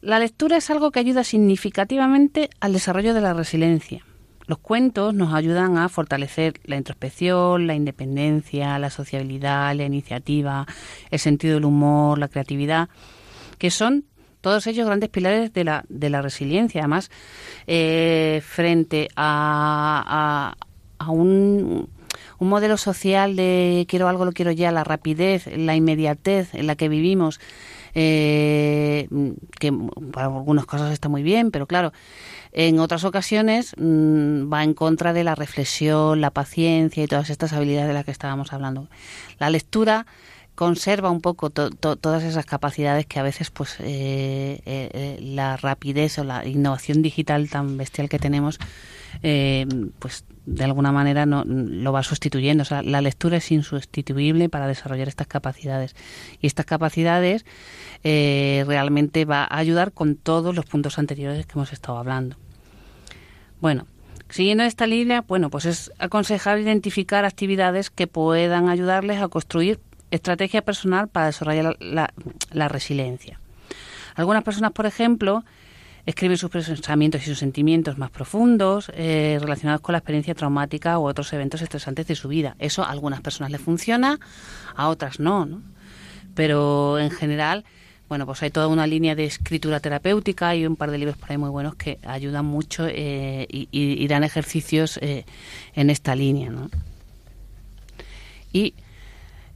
la lectura es algo que ayuda significativamente al desarrollo de la resiliencia. Los cuentos nos ayudan a fortalecer la introspección, la independencia, la sociabilidad, la iniciativa, el sentido del humor, la creatividad, que son todos ellos grandes pilares de la, de la resiliencia. Además, eh, frente a, a, un, un, modelo social de quiero algo, lo quiero ya, la rapidez, la inmediatez en la que vivimos, eh, que para algunas cosas está muy bien, pero claro, en otras ocasiones mm, va en contra de la reflexión, la paciencia y todas estas habilidades de las que estábamos hablando. La lectura conserva un poco todas esas capacidades que a veces pues eh, eh, eh, la rapidez o la innovación digital tan bestial que tenemos pues de alguna manera no lo va sustituyendo. O sea la lectura es insustituible para desarrollar estas capacidades. Y estas capacidades realmente va a ayudar con todos los puntos anteriores que hemos estado hablando. Bueno Siguiendo esta línea, bueno, pues es aconsejable identificar actividades que puedan ayudarles a construir estrategia personal para desarrollar la, resiliencia. Algunas personas, por ejemplo, escriben sus pensamientos y sus sentimientos más profundos eh, relacionados con la experiencia traumática u otros eventos estresantes de su vida. Eso a algunas personas les funciona, a otras no, ¿no? Pero en general, bueno, pues hay toda una línea de escritura terapéutica y un par de libros por ahí muy buenos que ayudan mucho eh, y, dan ejercicios eh, en esta línea, ¿no? Y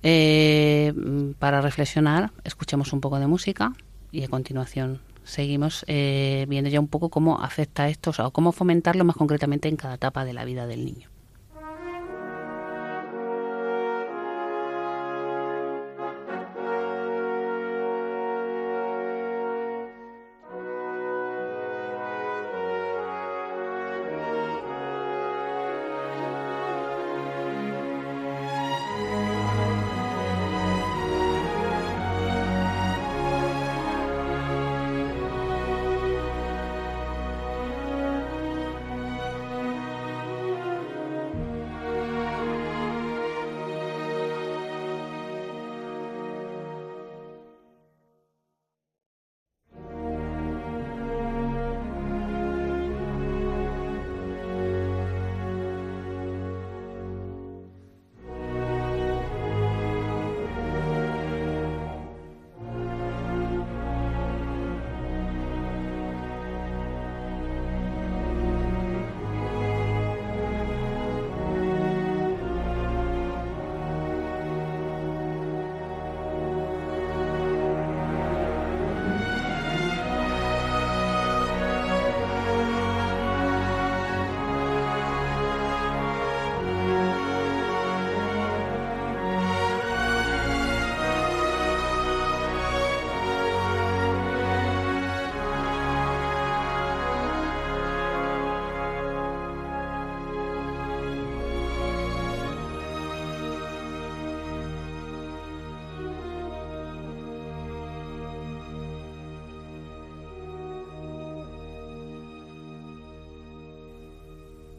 eh, para reflexionar, escuchemos un poco de música y a continuación seguimos eh, viendo ya un poco cómo afecta esto o cómo fomentarlo más concretamente en cada etapa de la vida del niño.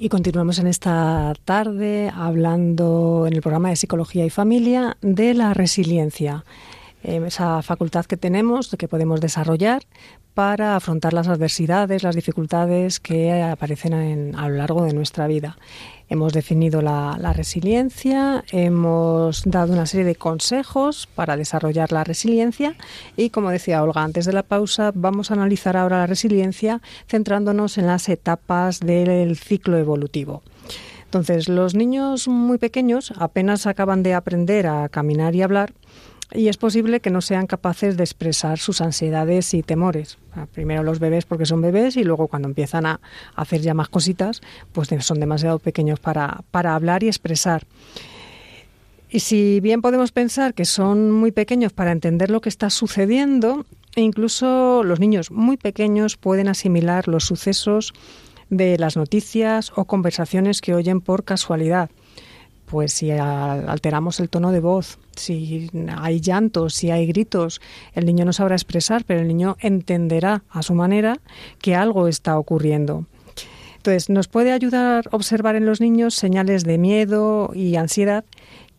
Y continuamos en esta tarde hablando en el programa de Psicología y Familia de la resiliencia, eh, esa facultad que tenemos, que podemos desarrollar para afrontar las adversidades, las dificultades que aparecen a lo largo de nuestra vida. Hemos definido la, resiliencia, hemos dado una serie de consejos para desarrollar la resiliencia y, como decía Olga antes de la pausa, vamos a analizar ahora la resiliencia centrándonos en las etapas del ciclo evolutivo. Entonces, los niños muy pequeños apenas acaban de aprender a caminar y hablar y es posible que no sean capaces de expresar sus ansiedades y temores. Primero los bebés porque son bebés y luego cuando empiezan a hacer ya más cositas, pues son demasiado pequeños para, para hablar y expresar. Y si bien podemos pensar que son muy pequeños para entender lo que está sucediendo, incluso los niños muy pequeños pueden asimilar los sucesos de las noticias o conversaciones que oyen por casualidad pues si alteramos el tono de voz, si hay llantos, si hay gritos, el niño no sabrá expresar, pero el niño entenderá a su manera que algo está ocurriendo. Entonces, nos puede ayudar observar en los niños señales de miedo y ansiedad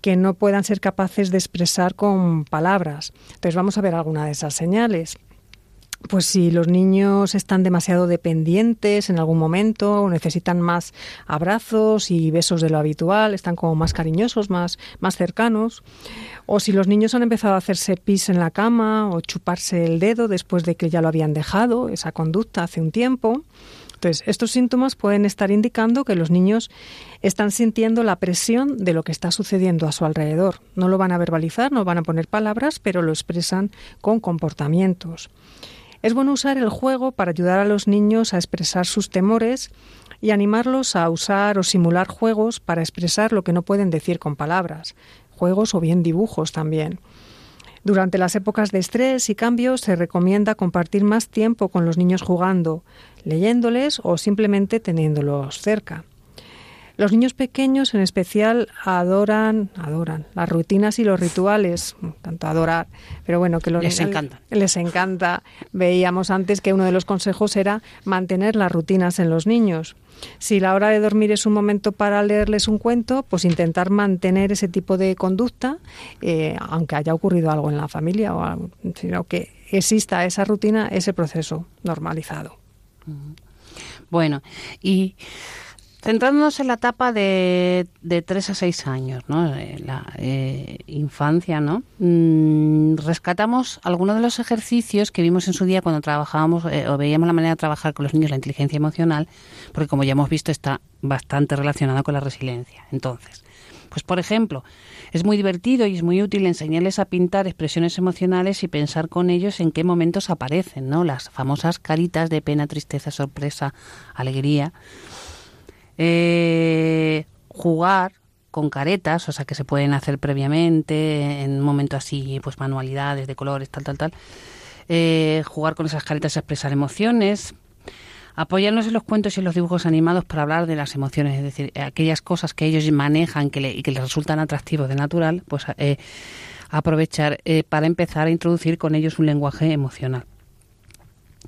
que no puedan ser capaces de expresar con palabras. Entonces, vamos a ver alguna de esas señales pues si los niños están demasiado dependientes en algún momento o necesitan más abrazos y besos de lo habitual, están como más cariñosos, más, más cercanos, o si los niños han empezado a hacerse pis en la cama o chuparse el dedo después de que ya lo habían dejado, esa conducta hace un tiempo. Entonces, estos síntomas pueden estar indicando que los niños están sintiendo la presión de lo que está sucediendo a su alrededor. No lo van a verbalizar, no van a poner palabras, pero lo expresan con comportamientos. Es bueno usar el juego para ayudar a los niños a expresar sus temores y animarlos a usar o simular juegos para expresar lo que no pueden decir con palabras, juegos o bien dibujos también. Durante las épocas de estrés y cambios se recomienda compartir más tiempo con los niños jugando, leyéndoles o simplemente teniéndolos cerca. Los niños pequeños en especial adoran, adoran las rutinas y los rituales, tanto adorar, pero bueno, que les encanta. Les encanta. Veíamos antes que uno de los consejos era mantener las rutinas en los niños. Si la hora de dormir es un momento para leerles un cuento, pues intentar mantener ese tipo de conducta, eh, aunque haya ocurrido algo en la familia, o sino que exista esa rutina, ese proceso normalizado. Bueno, y Centrándonos en la etapa de, de 3 a 6 años, ¿no? Eh, la eh, infancia, ¿no? Mm, rescatamos algunos de los ejercicios que vimos en su día cuando trabajábamos eh, o veíamos la manera de trabajar con los niños la inteligencia emocional, porque como ya hemos visto está bastante relacionada con la resiliencia. Entonces, pues por ejemplo, es muy divertido y es muy útil enseñarles a pintar expresiones emocionales y pensar con ellos en qué momentos aparecen, ¿no? Las famosas caritas de pena, tristeza, sorpresa, alegría eh, jugar con caretas, o sea, que se pueden hacer previamente, en un momento así, pues manualidades de colores, tal, tal, tal. Eh, jugar con esas caretas a expresar emociones. Apoyarnos en los cuentos y en los dibujos animados para hablar de las emociones, es decir, aquellas cosas que ellos manejan que y que les resultan atractivos de natural, pues eh, aprovechar eh, para empezar a introducir con ellos un lenguaje emocional.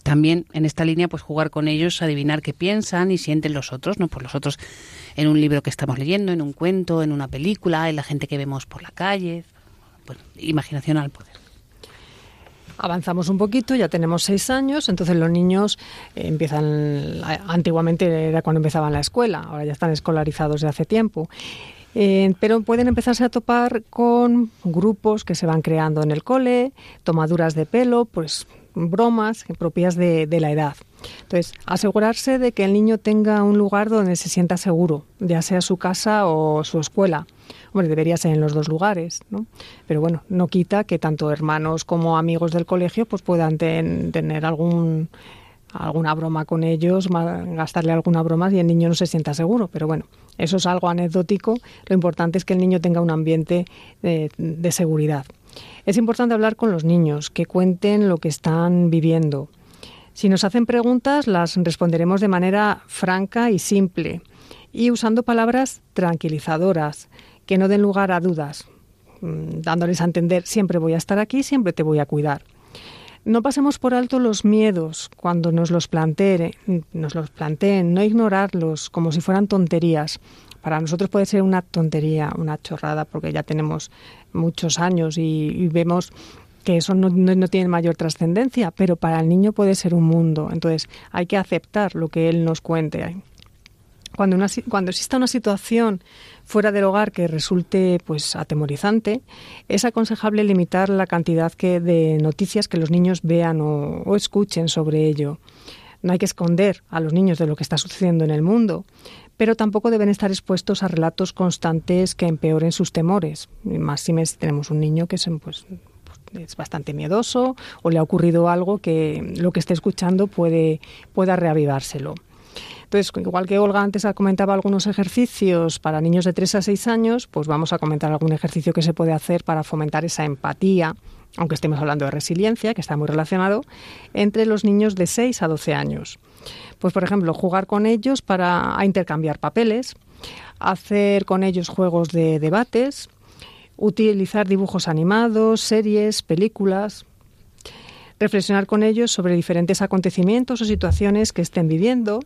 También en esta línea, pues jugar con ellos, adivinar qué piensan y sienten los otros, ¿no? Pues los otros en un libro que estamos leyendo, en un cuento, en una película, en la gente que vemos por la calle. Pues imaginación al poder. Avanzamos un poquito, ya tenemos seis años, entonces los niños eh, empiezan, antiguamente era cuando empezaban la escuela, ahora ya están escolarizados de hace tiempo. Eh, pero pueden empezarse a topar con grupos que se van creando en el cole, tomaduras de pelo, pues bromas propias de, la edad. Entonces, asegurarse de que el niño tenga un lugar donde se sienta seguro, ya sea su casa o su escuela. Hombre, debería ser en los dos lugares, ¿no? Pero bueno, no quita que tanto hermanos como amigos del colegio pues puedan tener algún alguna broma con ellos, gastarle alguna broma y el niño no se sienta seguro. Pero bueno, eso es algo anecdótico. Lo importante es que el niño tenga un ambiente de seguridad. Es importante hablar con los niños, que cuenten lo que están viviendo. Si nos hacen preguntas, las responderemos de manera franca y simple y usando palabras tranquilizadoras, que no den lugar a dudas, mm, dándoles a entender siempre voy a estar aquí, siempre te voy a cuidar. No pasemos por alto los miedos cuando nos los planteen, nos los planteen, no ignorarlos como si fueran tonterías. Para nosotros puede ser una tontería, una chorrada, porque ya tenemos muchos años y, vemos que eso no, no, tiene mayor trascendencia, pero para el niño puede ser un mundo. Entonces hay que aceptar lo que él nos cuente. Cuando, exista una situación fuera del hogar que resulte pues atemorizante, es aconsejable limitar la cantidad que, de noticias que los niños vean o, o escuchen sobre ello. No hay que esconder a los niños de lo que está sucediendo en el mundo, pero tampoco deben estar expuestos a relatos constantes que empeoren sus temores. Más si tenemos un niño que es, pues, es bastante miedoso o le ha ocurrido algo que lo que esté escuchando puede, pueda reavivárselo. Entonces, igual que Olga antes comentaba algunos ejercicios para niños de 3 a 6 años, pues vamos a comentar algún ejercicio que se puede hacer para fomentar esa empatía, aunque estemos hablando de resiliencia, que está muy relacionado, entre los niños de 6 a 12 años. Pues, por ejemplo, jugar con ellos para intercambiar papeles, hacer con ellos juegos de debates, utilizar dibujos animados, series, películas, reflexionar con ellos sobre diferentes acontecimientos o situaciones que estén viviendo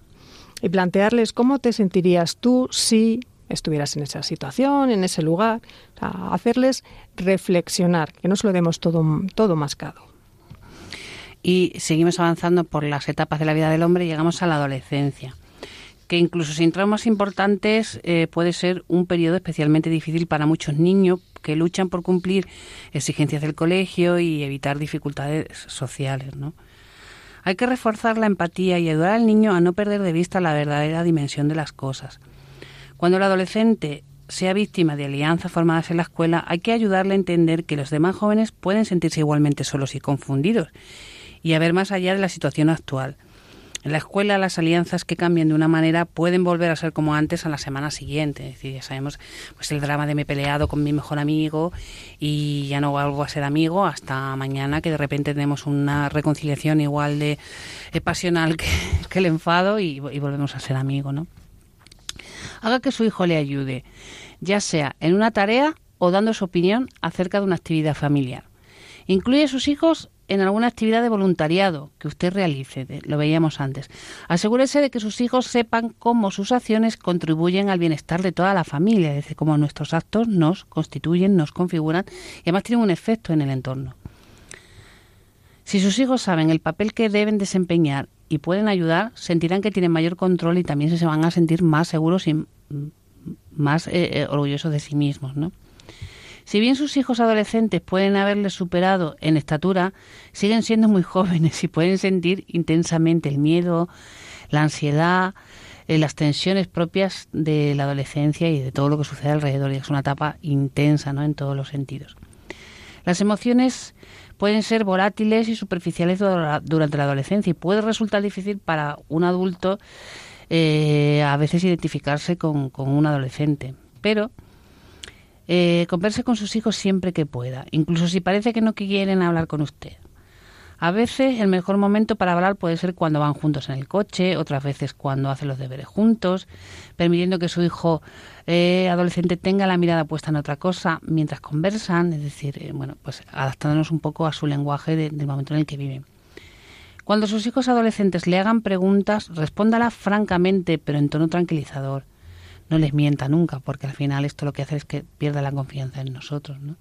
y plantearles cómo te sentirías tú si estuvieras en esa situación, en ese lugar, hacerles reflexionar, que no se lo demos todo, todo mascado. Y seguimos avanzando por las etapas de la vida del hombre llegamos a la adolescencia que incluso sin traumas importantes eh, puede ser un periodo especialmente difícil para muchos niños que luchan por cumplir exigencias del colegio y evitar dificultades sociales, ¿no? Hay que reforzar la empatía y ayudar al niño a no perder de vista la verdadera dimensión de las cosas. Cuando el adolescente sea víctima de alianzas formadas en la escuela, hay que ayudarle a entender que los demás jóvenes pueden sentirse igualmente solos y confundidos y a ver más allá de la situación actual. En la escuela las alianzas que cambian de una manera pueden volver a ser como antes a la semana siguiente. Es decir, ya sabemos pues el drama de me he peleado con mi mejor amigo y ya no vuelvo a ser amigo hasta mañana que de repente tenemos una reconciliación igual de eh, pasional que, [LAUGHS] el enfado y, y volvemos a ser amigos, ¿no? Haga que su hijo le ayude, ya sea en una tarea o dando su opinión acerca de una actividad familiar. Incluye a sus hijos en alguna actividad de voluntariado que usted realice, lo veíamos antes. Asegúrese de que sus hijos sepan cómo sus acciones contribuyen al bienestar de toda la familia, es decir, cómo nuestros actos nos constituyen, nos configuran y además tienen un efecto en el entorno. Si sus hijos saben el papel que deben desempeñar y pueden ayudar, sentirán que tienen mayor control y también se van a sentir más seguros y más eh, eh, orgullosos de sí mismos, ¿no? Si bien sus hijos adolescentes pueden haberle superado en estatura, siguen siendo muy jóvenes y pueden sentir intensamente el miedo, la ansiedad, eh, las tensiones propias de la adolescencia y de todo lo que sucede alrededor. Y es una etapa intensa ¿no? en todos los sentidos. Las emociones pueden ser volátiles y superficiales durante la adolescencia y puede resultar difícil para un adulto eh, a veces identificarse con, con un adolescente. Pero eh, converse con sus hijos siempre que pueda, incluso si parece que no quieren hablar con usted. A veces el mejor momento para hablar puede ser cuando van juntos en el coche, otras veces cuando hacen los deberes juntos, permitiendo que su hijo eh, adolescente tenga la mirada puesta en otra cosa mientras conversan, es decir, eh, bueno, pues adaptándonos un poco a su lenguaje del momento en el que viven. Cuando sus hijos adolescentes le hagan preguntas, respóndala francamente, pero en tono tranquilizador no les mienta nunca, porque al final esto lo que hace es que pierda la confianza en nosotros. ¿no?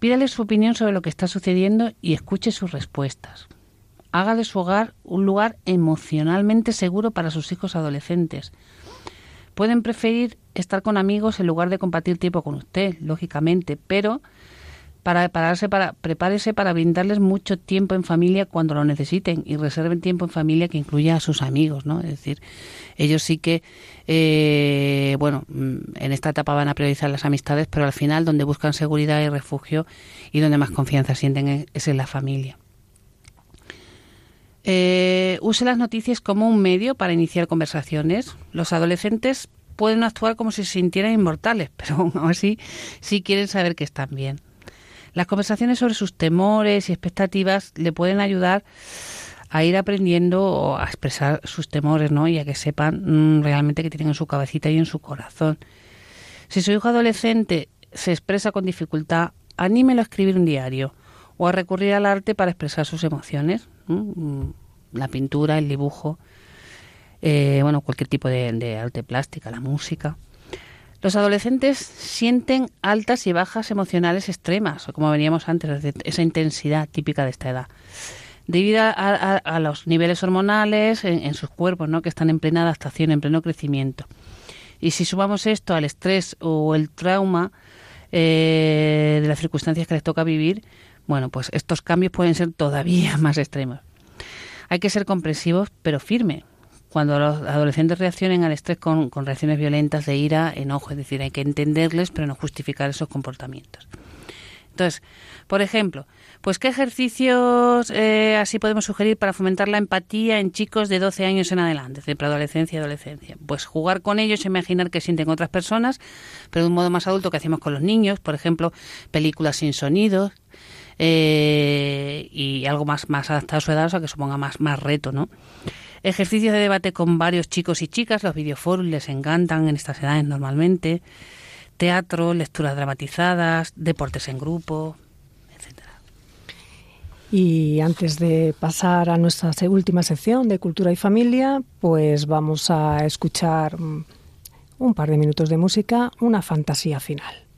Pídale su opinión sobre lo que está sucediendo y escuche sus respuestas. Haga de su hogar un lugar emocionalmente seguro para sus hijos adolescentes. Pueden preferir estar con amigos en lugar de compartir tiempo con usted, lógicamente, pero para prepararse para prepárese para brindarles mucho tiempo en familia cuando lo necesiten y reserven tiempo en familia que incluya a sus amigos, ¿no? Es decir, ellos sí que, eh, bueno, mm, en esta etapa van a priorizar las amistades, pero al final donde buscan seguridad y refugio y donde más confianza sienten es en la familia. Eh, use las noticias como un medio para iniciar conversaciones. Los adolescentes pueden actuar como si se sintieran inmortales, [LAUGHS] pero aún así sí quieren saber que están bien. Las conversaciones sobre sus temores y expectativas le pueden ayudar a ir aprendiendo a expresar sus temores, ¿no? Y a que sepan mm, realmente que tienen en su cabecita y en su corazón. Si su hijo adolescente se expresa con dificultad, anímelo a escribir un diario o a recurrir al arte para expresar sus emociones, mm, la pintura, el dibujo, eh, bueno, cualquier tipo de, arte plástica, la música. Los adolescentes sienten altas y bajas emocionales extremas, como veníamos antes, esa intensidad típica de esta edad, debido a, los niveles hormonales en, sus cuerpos, ¿no? que están en plena adaptación, en pleno crecimiento. Y si sumamos esto al estrés o el trauma eh, de las circunstancias que les toca vivir, bueno, pues estos cambios pueden ser todavía [LAUGHS] más extremos. Hay que ser comprensivos, pero firme. Cuando los adolescentes reaccionen al estrés con, con reacciones violentas de ira, enojo, es decir, hay que entenderles, pero no justificar esos comportamientos. Entonces, por ejemplo, pues qué ejercicios eh, así podemos sugerir para fomentar la empatía en chicos de 12 años en adelante, de preadolescencia y adolescencia. Pues jugar con ellos, imaginar que sienten otras personas, pero de un modo más adulto que hacemos con los niños, por ejemplo, películas sin sonidos eh, y algo más, más adaptado a su edad, o sea que suponga más, más reto, ¿no? Ejercicios de debate con varios chicos y chicas, los videoforos les encantan en estas edades normalmente teatro, lecturas dramatizadas, deportes en grupo. Y antes de pasar a nuestra última sección de cultura y familia, pues vamos a escuchar mm, un par de minutos de música, una fantasía final.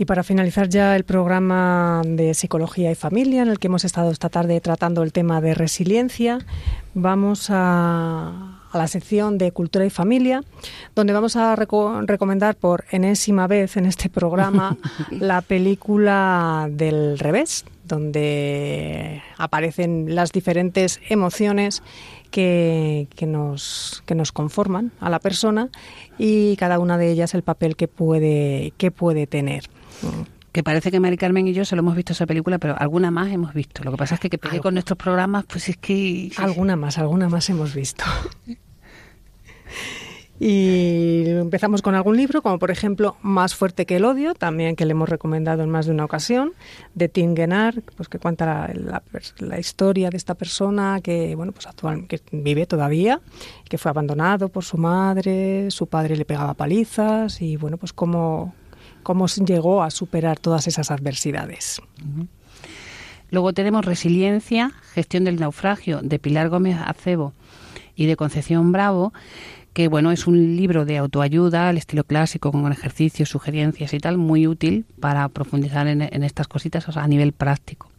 Y para finalizar ya el programa de Psicología y Familia, en el que hemos estado esta tarde tratando el tema de resiliencia, vamos a, la sección de Cultura y Familia, donde vamos a recomendar por enésima vez en este programa [LAUGHS] la película del revés, donde aparecen las diferentes emociones que, que, nos, que nos conforman a la persona y cada una de ellas el papel que puede, que puede tener. Que parece que Mari Carmen y yo se lo hemos visto esa película, pero alguna más hemos visto. Lo que pasa es que que con nuestros programas, pues es que... Alguna más, alguna más hemos visto. Y empezamos con algún libro, como por ejemplo Más fuerte que el odio, también que le hemos recomendado en más de una ocasión, de Tim Gennard, pues que cuenta la, historia de esta persona que bueno pues actual, que vive todavía, que fue abandonado por su madre, su padre le pegaba palizas y bueno pues cómo cómo llegó a superar todas esas adversidades. Luego tenemos Resiliencia, Gestión del Naufragio, de Pilar Gómez Acebo y de Concepción Bravo, que bueno, es un libro de autoayuda al estilo clásico, con ejercicios, sugerencias y tal, muy útil para profundizar en, estas cositas a nivel práctico.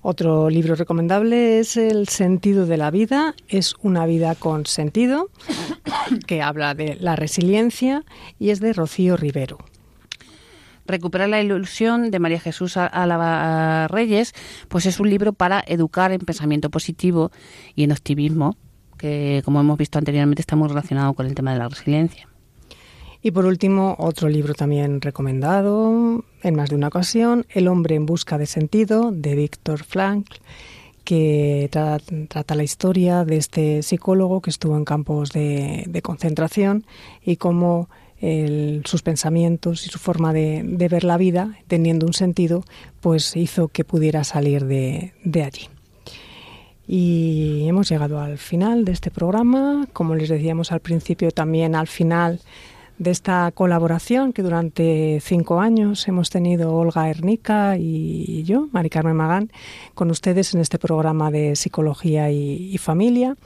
Otro libro recomendable es El sentido de la vida, es una vida con sentido, que habla de la resiliencia y es de Rocío Rivero. Recuperar la ilusión de María Jesús Álava Reyes, pues es un libro para educar en pensamiento positivo y en optimismo, que como hemos visto anteriormente está muy relacionado con el tema de la resiliencia. Y por último, otro libro también recomendado en más de una ocasión, El hombre en busca de sentido, de Víctor Frankl, que trata la historia de este psicólogo que estuvo en campos de, concentración y cómo sus pensamientos y su forma de, ver la vida, teniendo un sentido, pues hizo que pudiera salir de, de allí. Y hemos llegado al final de este programa. Como les decíamos al principio, también al final de esta colaboración que durante cinco años hemos tenido Olga Ernica y yo, Mari Carmen Magán, con ustedes en este programa de Psicología y, Familia.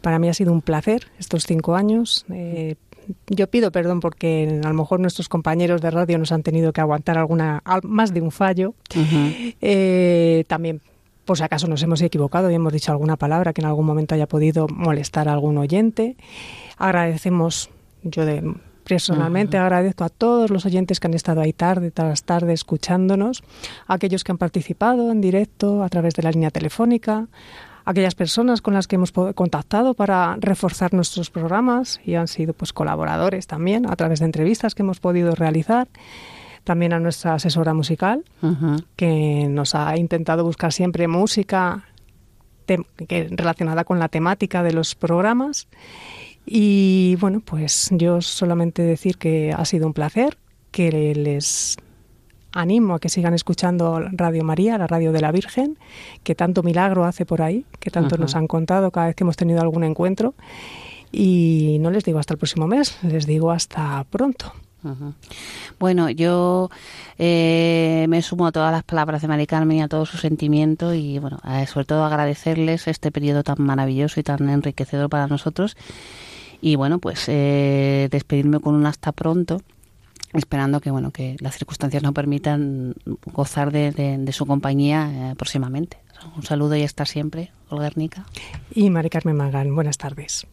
Para mí ha sido un placer estos cinco años. Eh, yo pido perdón porque a lo mejor nuestros compañeros de radio nos han tenido que aguantar alguna más de un fallo. Eh, también por si acaso nos hemos equivocado y hemos dicho alguna palabra que en algún momento haya podido molestar a algún oyente. Agradecemos, yo de, Personalmente agradezco a todos los oyentes que han estado ahí tarde tras tarde escuchándonos, a aquellos que han participado en directo a través de la línea telefónica, a aquellas personas con las que hemos contactado para reforzar nuestros programas y han sido pues colaboradores también a través de entrevistas que hemos podido realizar. También a nuestra asesora musical, que nos ha intentado buscar siempre música relacionada con la temática de los programas y bueno, pues yo solamente decir que ha sido un placer, que les animo a que sigan escuchando Radio María, la radio de la Virgen, que tanto milagro hace por ahí, que tanto nos han contado cada vez que hemos tenido algún encuentro. Y no les digo hasta el próximo mes, les digo hasta pronto. Bueno, yo eh, me sumo a todas las palabras de Mari Carmen y a todo su sentimiento y bueno, sobre todo agradecerles este periodo tan maravilloso y tan enriquecedor para nosotros y bueno, pues eh, despedirme con un hasta pronto esperando que bueno que las circunstancias nos permitan gozar de, su compañía eh, próximamente. Un saludo y hasta siempre, Olga Ernica. Y Mari Carmen Magán, buenas tardes.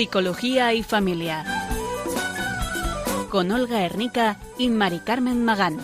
Psicología y Familia. Con Olga Hernica y Mari Carmen Magán.